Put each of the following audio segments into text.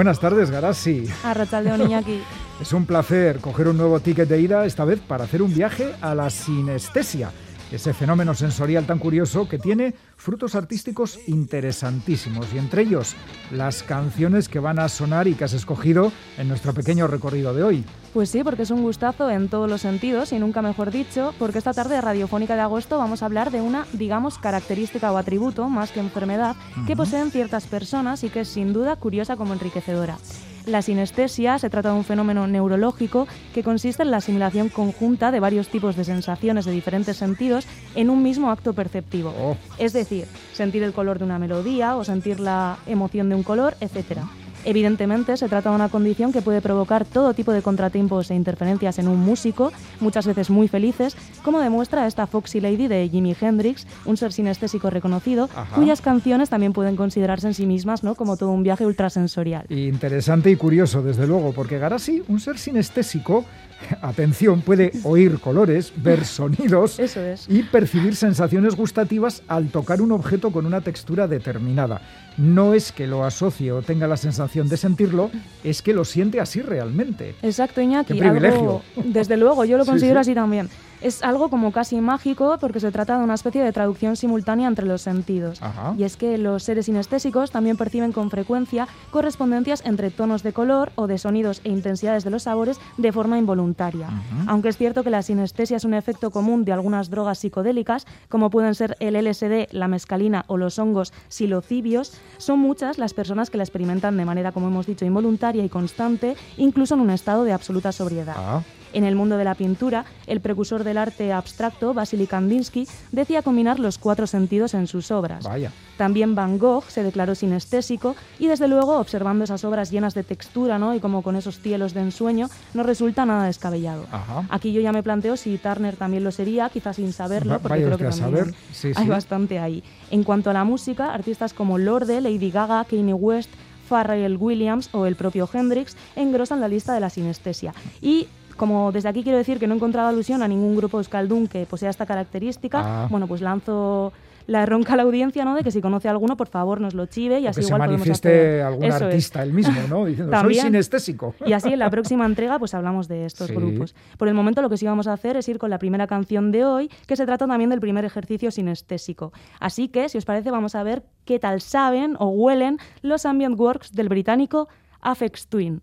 Buenas tardes, Garasi. Iñaki. Es un placer coger un nuevo ticket de ida, esta vez para hacer un viaje a la sinestesia ese fenómeno sensorial tan curioso que tiene frutos artísticos interesantísimos y entre ellos las canciones que van a sonar y que has escogido en nuestro pequeño recorrido de hoy. Pues sí, porque es un gustazo en todos los sentidos y nunca mejor dicho, porque esta tarde radiofónica de agosto vamos a hablar de una, digamos, característica o atributo, más que enfermedad, que poseen ciertas personas y que es sin duda curiosa como enriquecedora. La sinestesia se trata de un fenómeno neurológico que consiste en la asimilación conjunta de varios tipos de sensaciones de diferentes sentidos en un mismo acto perceptivo. Oh. Es decir, sentir el color de una melodía o sentir la emoción de un color, etc. Evidentemente, se trata de una condición que puede provocar todo tipo de contratiempos e interferencias en un músico, muchas veces muy felices, como demuestra esta Foxy Lady de Jimi Hendrix, un ser sinestésico reconocido, cuyas canciones también pueden considerarse en sí mismas ¿no? como todo un viaje ultrasensorial. Interesante y curioso, desde luego, porque Garasi, un ser sinestésico, atención, puede oír colores, ver sonidos Eso es. y percibir sensaciones gustativas al tocar un objeto con una textura determinada. No es que lo asocie o tenga la sensación de sentirlo, es que lo siente así realmente. Exacto, Iñaki. Qué privilegio. Algo- desde luego, yo lo Sí, considero sí. así también. Es algo como casi mágico porque se trata de una especie de traducción simultánea entre los sentidos. Ajá. Y es que los seres sinestésicos también perciben con frecuencia correspondencias entre tonos de color o de sonidos e intensidades de los sabores de forma involuntaria. Aunque es cierto que la sinestesia es un efecto común de algunas drogas psicodélicas, como pueden ser el LSD, la mescalina o los hongos psilocibios, son muchas las personas que la experimentan de manera, como hemos dicho, involuntaria y constante, incluso en un estado de absoluta sobriedad. Ah, En el mundo de la pintura, el precursor del arte abstracto, Vasily Kandinsky, decía combinar los cuatro sentidos en sus obras. vaya. También Van Gogh se declaró sinestésico y desde luego observando esas obras llenas de textura ¿no? y como con esos cielos de ensueño no resulta nada descabellado. Ajá. Aquí yo ya me planteo si Turner también lo sería, quizás sin saberlo, porque vaya creo que también. Sí, hay sí. bastante ahí. En cuanto a la música, artistas como Lorde, Lady Gaga, Kanye West, Pharrell Williams o el propio Hendrix engrosan la lista de la sinestesia. Y como desde aquí quiero decir que no he encontrado alusión a ningún grupo euskaldun que posea esta característica, Ah. bueno, pues lanzo la ronca a la audiencia, ¿no? De que si conoce a alguno, por favor, nos lo chive y así que se igual podemos manifieste hacer- algún Eso artista él mismo, ¿no? Diciendo, soy sinestésico. Y así en la próxima entrega pues hablamos de estos Sí. grupos. Por el momento lo que sí vamos a hacer es ir con la primera canción de hoy, que se trata también del primer ejercicio sinestésico. Así que, si os parece, vamos a ver qué tal saben o huelen los ambient works del británico Afex Twin.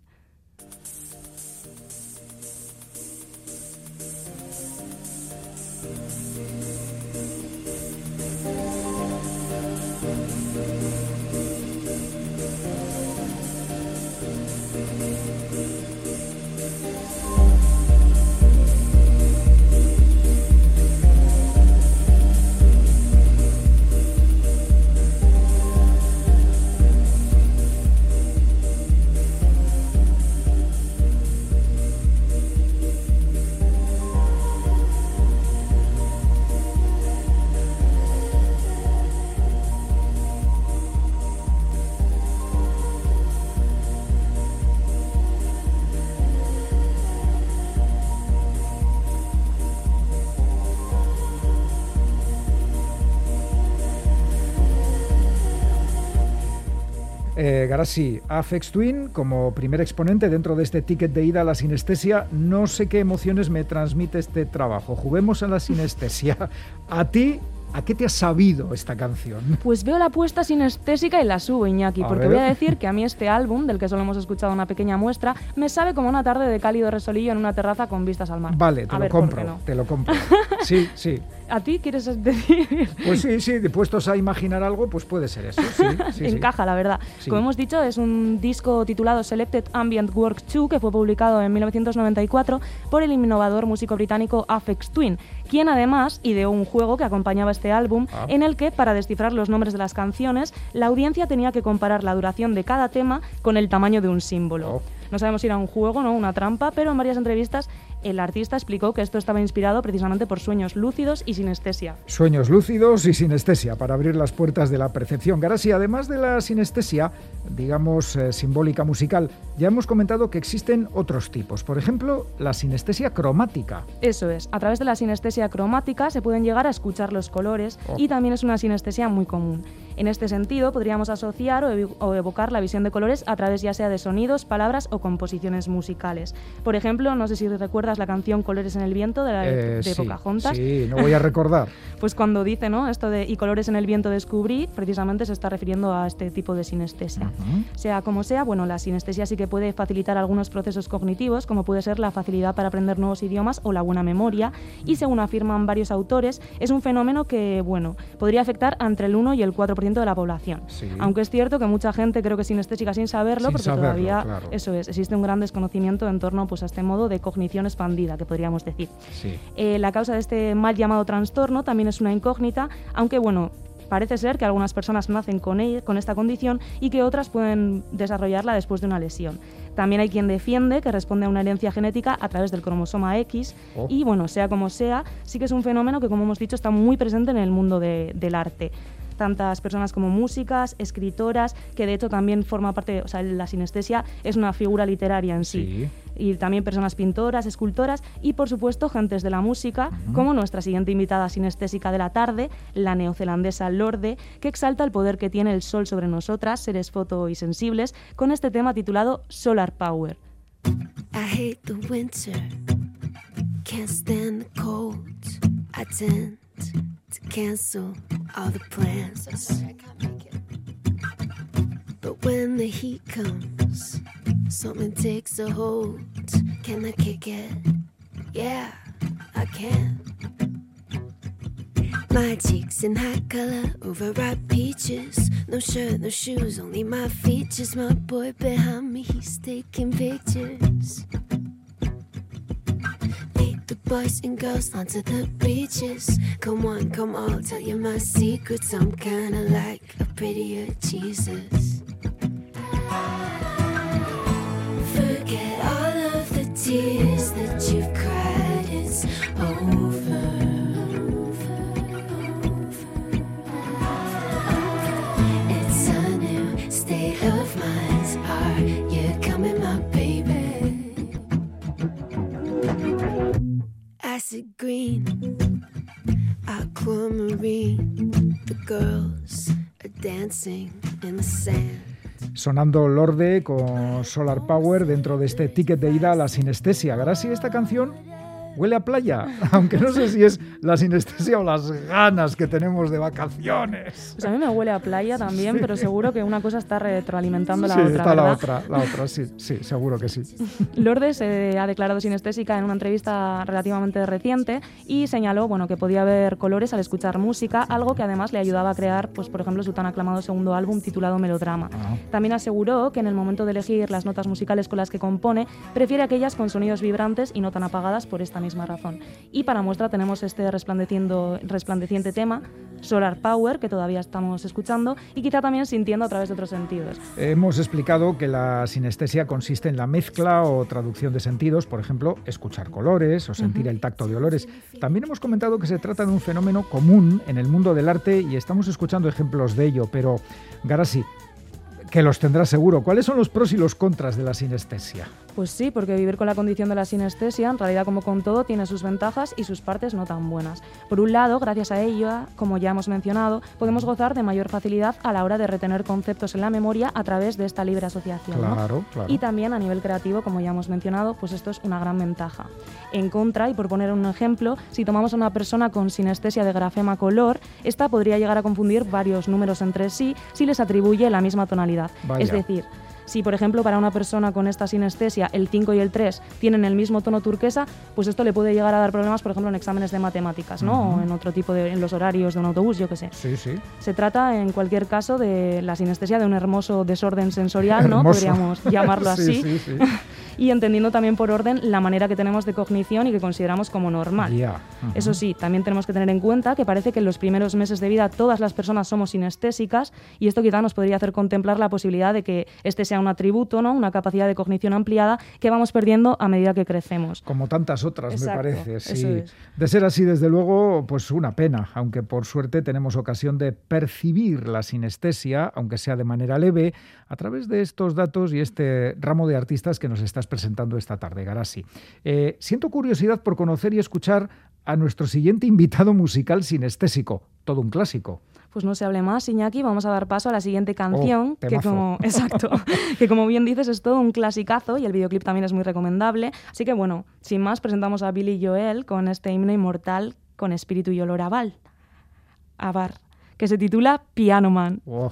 Eh, Garasi, Afex Twin, como primer exponente dentro de este ticket de ida a la sinestesia, no sé qué emociones me transmite este trabajo. Juguemos a la sinestesia. A ti, ¿a qué te ha sabido esta canción? Pues veo la apuesta sinestésica y la subo, Iñaki, A porque ver. voy a decir que a mí este álbum, del que solo hemos escuchado una pequeña muestra, me sabe como una tarde de cálido resolillo en una terraza con vistas al mar. Vale, te A lo ver, ¿por compro, no? te lo compro. Sí, sí. ¿A ti quieres decir? Pues sí, sí, de puestos a imaginar algo, pues puede ser eso. Sí, sí, sí. Encaja, la verdad. Como hemos dicho, es un disco titulado Selected Ambient Work 2 que fue publicado en 1994 por el innovador músico británico Afex Twin, quien además ideó un juego que acompañaba este álbum Ah. en el que, para descifrar los nombres de las canciones, la audiencia tenía que comparar la duración de cada tema con el tamaño de un símbolo. Oh. No sabemos si era un juego, no, una trampa, pero en varias entrevistas el artista explicó que esto estaba inspirado precisamente por sueños lúcidos y sinestesia. Sueños lúcidos y sinestesia para abrir las puertas de la percepción. Garasi, además de la sinestesia, digamos eh, simbólica musical, ya hemos comentado que existen otros tipos. Por ejemplo, la sinestesia cromática. Eso es, a través de la sinestesia cromática se pueden llegar a escuchar los colores Oh. y también es una sinestesia muy común. En este sentido, podríamos asociar o, evocar la visión de colores a través ya sea de sonidos, palabras o composiciones musicales. Por ejemplo, no sé si recuerdas la canción Colores en el viento de, la, eh, de Pocahontas. Sí, no voy a recordar. pues cuando dice ¿no? esto de y colores en el viento descubrí, precisamente se está refiriendo a este tipo de sinestesia. Sea como sea, bueno, la sinestesia sí que puede facilitar algunos procesos cognitivos, como puede ser la facilidad para aprender nuevos idiomas o la buena memoria, y según afirman varios autores, es un fenómeno que, bueno, podría afectar entre el 1 y el 4% de la población. Aunque es cierto que mucha gente creo que es sinestésica sin saberlo, porque todavía, eso es, existe un gran desconocimiento en torno pues, a este modo de cognición expandida, que podríamos decir. Eh, la causa de este mal llamado trastorno también es una incógnita, aunque, bueno, Parece ser que algunas personas nacen con, con esta condición y que otras pueden desarrollarla después de una lesión. También hay quien defiende que responde a una herencia genética a través del cromosoma X oh. y bueno, sea como sea, sí que es un fenómeno que como hemos dicho está muy presente en el mundo del arte tantas personas como músicas, escritoras, que de hecho también forma parte, o sea, la sinestesia es una figura literaria en sí. Y también personas pintoras, escultoras y por supuesto gentes de la música, como nuestra siguiente invitada sinestésica de la tarde, la neozelandesa Lorde, que exalta el poder que tiene el sol sobre nosotras, seres foto y sensibles, con este tema titulado Solar Power. can't stand the cold. I tend to cancel all the plans. But when the heat comes, something takes a hold. Can I kick it? Yeah, I can. My cheeks in high color, overripe peaches. No shirt, no shoes, only my features. My boy behind me, he's taking pictures. Boys and girls onto the beaches. Come on, come on, tell you my secrets. I'm kinda like a prettier Jesus. Forget all of the tears that you've Sonando Lorde con Solar Power dentro de este ticket de ida a la sinestesia. Gracias a esta canción huele a playa, aunque no sé si es la sinestesia o las ganas que tenemos de vacaciones. Pues a mí me huele a playa también, pero seguro que una cosa está retroalimentando la sí, otra. Está la otra, la otra, sí, sí, seguro que sí. Lourdes se ha declarado sinestésica en una entrevista relativamente reciente y señaló bueno, que podía ver colores al escuchar música, algo que además le ayudaba a crear, pues, por ejemplo, su tan aclamado segundo álbum titulado Melodrama. Ah. También aseguró que en el momento de elegir las notas musicales con las que compone, prefiere aquellas con sonidos vibrantes y no tan apagadas por esta misma razón. Y para muestra tenemos este resplandeciendo, resplandeciente tema, Solar Power, que todavía estamos escuchando, y quizá también sintiendo a través de otros sentidos. Hemos explicado que la sinestesia consiste en la mezcla o traducción de sentidos, por ejemplo, escuchar colores o sentir el tacto de olores. También hemos comentado que se trata de un fenómeno común en el mundo del arte y estamos escuchando ejemplos de ello, pero Garasi, que los tendrá seguro. ¿Cuáles son los pros y los contras de la sinestesia? Pues sí, porque vivir con la condición de la sinestesia, en realidad como con todo, tiene sus ventajas y sus partes no tan buenas. Por un lado, gracias a ello, como ya hemos mencionado, podemos gozar de mayor facilidad a la hora de retener conceptos en la memoria a través de esta libre asociación. Claro, claro. Y también a nivel creativo, como ya hemos mencionado, pues esto es una gran ventaja. En contra, y por poner un ejemplo, si tomamos a una persona con sinestesia de grafema color, esta podría llegar a confundir varios números entre sí si les atribuye la misma tonalidad. Es decir, si, por ejemplo, para una persona con esta sinestesia el 5 y el 3 tienen el mismo tono turquesa, pues esto le puede llegar a dar problemas, por ejemplo, en exámenes de matemáticas, ¿no? O en otro tipo de, en los horarios de un autobús, yo qué sé. Sí, sí. Se trata, en cualquier caso, de la sinestesia de un hermoso desorden sensorial, ¿no? Podríamos llamarlo así. sí, sí, y entendiendo también por orden la manera que tenemos de cognición y que consideramos como normal. Eso sí, también tenemos que tener en cuenta que parece que en los primeros meses de vida todas las personas somos sinestésicas y esto quizá nos podría hacer contemplar la posibilidad de que este sea un atributo, ¿no? una capacidad de cognición ampliada que vamos perdiendo a medida que crecemos. Como tantas otras, me parece. Sí. De ser así, desde luego, pues una pena, aunque por suerte tenemos ocasión de percibir la sinestesia, aunque sea de manera leve, a través de estos datos y este ramo de artistas que nos estás presentando esta tarde, Garasi. Eh, siento curiosidad por conocer y escuchar a nuestro siguiente invitado musical sinestésico, todo un clásico. Pues no se hable más, Iñaki, vamos a dar paso a la siguiente canción, Oh, que como exacto, que como bien dices es todo un clasicazo y el videoclip también es muy recomendable. Así que bueno, sin más presentamos a Billy Joel con este himno inmortal con espíritu y olor a Val, a bar, que se titula Piano Man. Oh.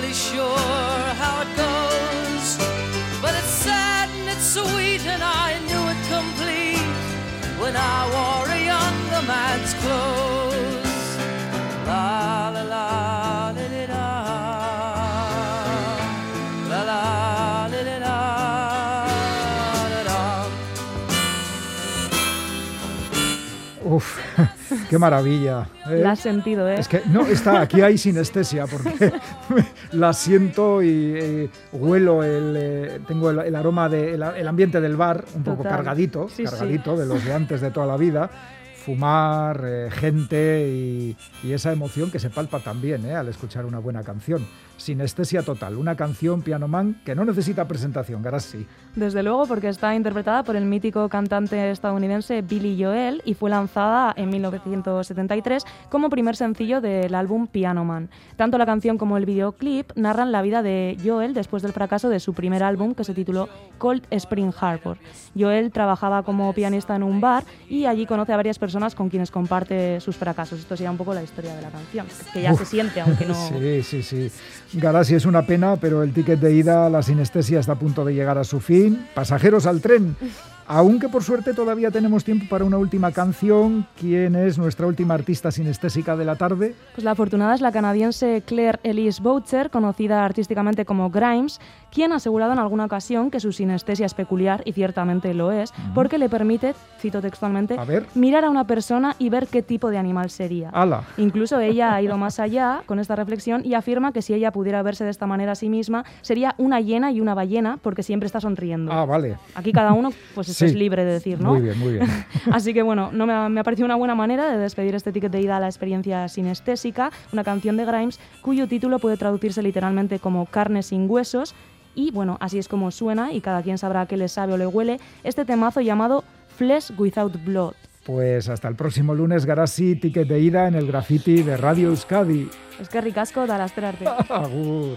Really sure how it goes, but it's sad and it's sweet, and I knew it complete when I wore a younger man's clothes. La la la. Uf, qué maravilla. ¿eh? La has sentido, ¿eh? Es que no, está, aquí hay sinestesia porque la siento y eh, huelo el, eh, tengo el, el aroma de el, ambiente del bar un poco Total. cargadito, Sí, sí. cargadito de los de antes de toda la vida. Fumar, eh, gente y, y esa emoción que se palpa también eh, al escuchar una buena canción. Sinestesia total, una canción Piano Man que no necesita presentación, Garassi. Desde luego, porque está interpretada por el mítico cantante estadounidense Billy Joel y fue lanzada en 1973 como primer sencillo del álbum Piano Man. Tanto la canción como el videoclip narran la vida de Joel después del fracaso de su primer álbum que se tituló Cold Spring Harbor. Joel trabajaba como pianista en un bar y allí conoce a varias personas con quienes comparte sus fracasos. Esto sería un poco la historia de la canción, que ya Uf. se siente, aunque no... Sí, sí, sí. Garasi es una pena, pero el ticket de ida, la sinestesia está a punto de llegar a su fin. Pasajeros al tren. Aunque por suerte todavía tenemos tiempo para una última canción. ¿Quién es nuestra última artista sinestésica de la tarde? Pues la afortunada es la canadiense Claire Elise Boucher, conocida artísticamente como Grimes, quien ha asegurado en alguna ocasión que su sinestesia es peculiar, y ciertamente lo es, porque le permite, cito textualmente, A ver. mirar a una persona y ver qué tipo de animal sería. ¡Hala! Incluso ella ha ido más allá con esta reflexión y afirma que si ella pudiera verse de esta manera a sí misma, sería una hiena y una ballena, porque siempre está sonriendo. Ah, vale. Aquí cada uno pues Sí. es libre de decir, ¿no? Muy bien, muy bien. Así que bueno, no me, ha, me ha parecido una buena manera de despedir este ticket de ida a la experiencia sinestésica, una canción de Grimes cuyo título puede traducirse literalmente como carne sin huesos. Y bueno, así es como suena y cada quien sabrá qué le sabe o le huele este temazo llamado Flesh Without Blood. Pues hasta el próximo lunes, Garasi, ticket de ida en el graffiti de Radio Euskadi. Es que ricasco, da las arte. Agur.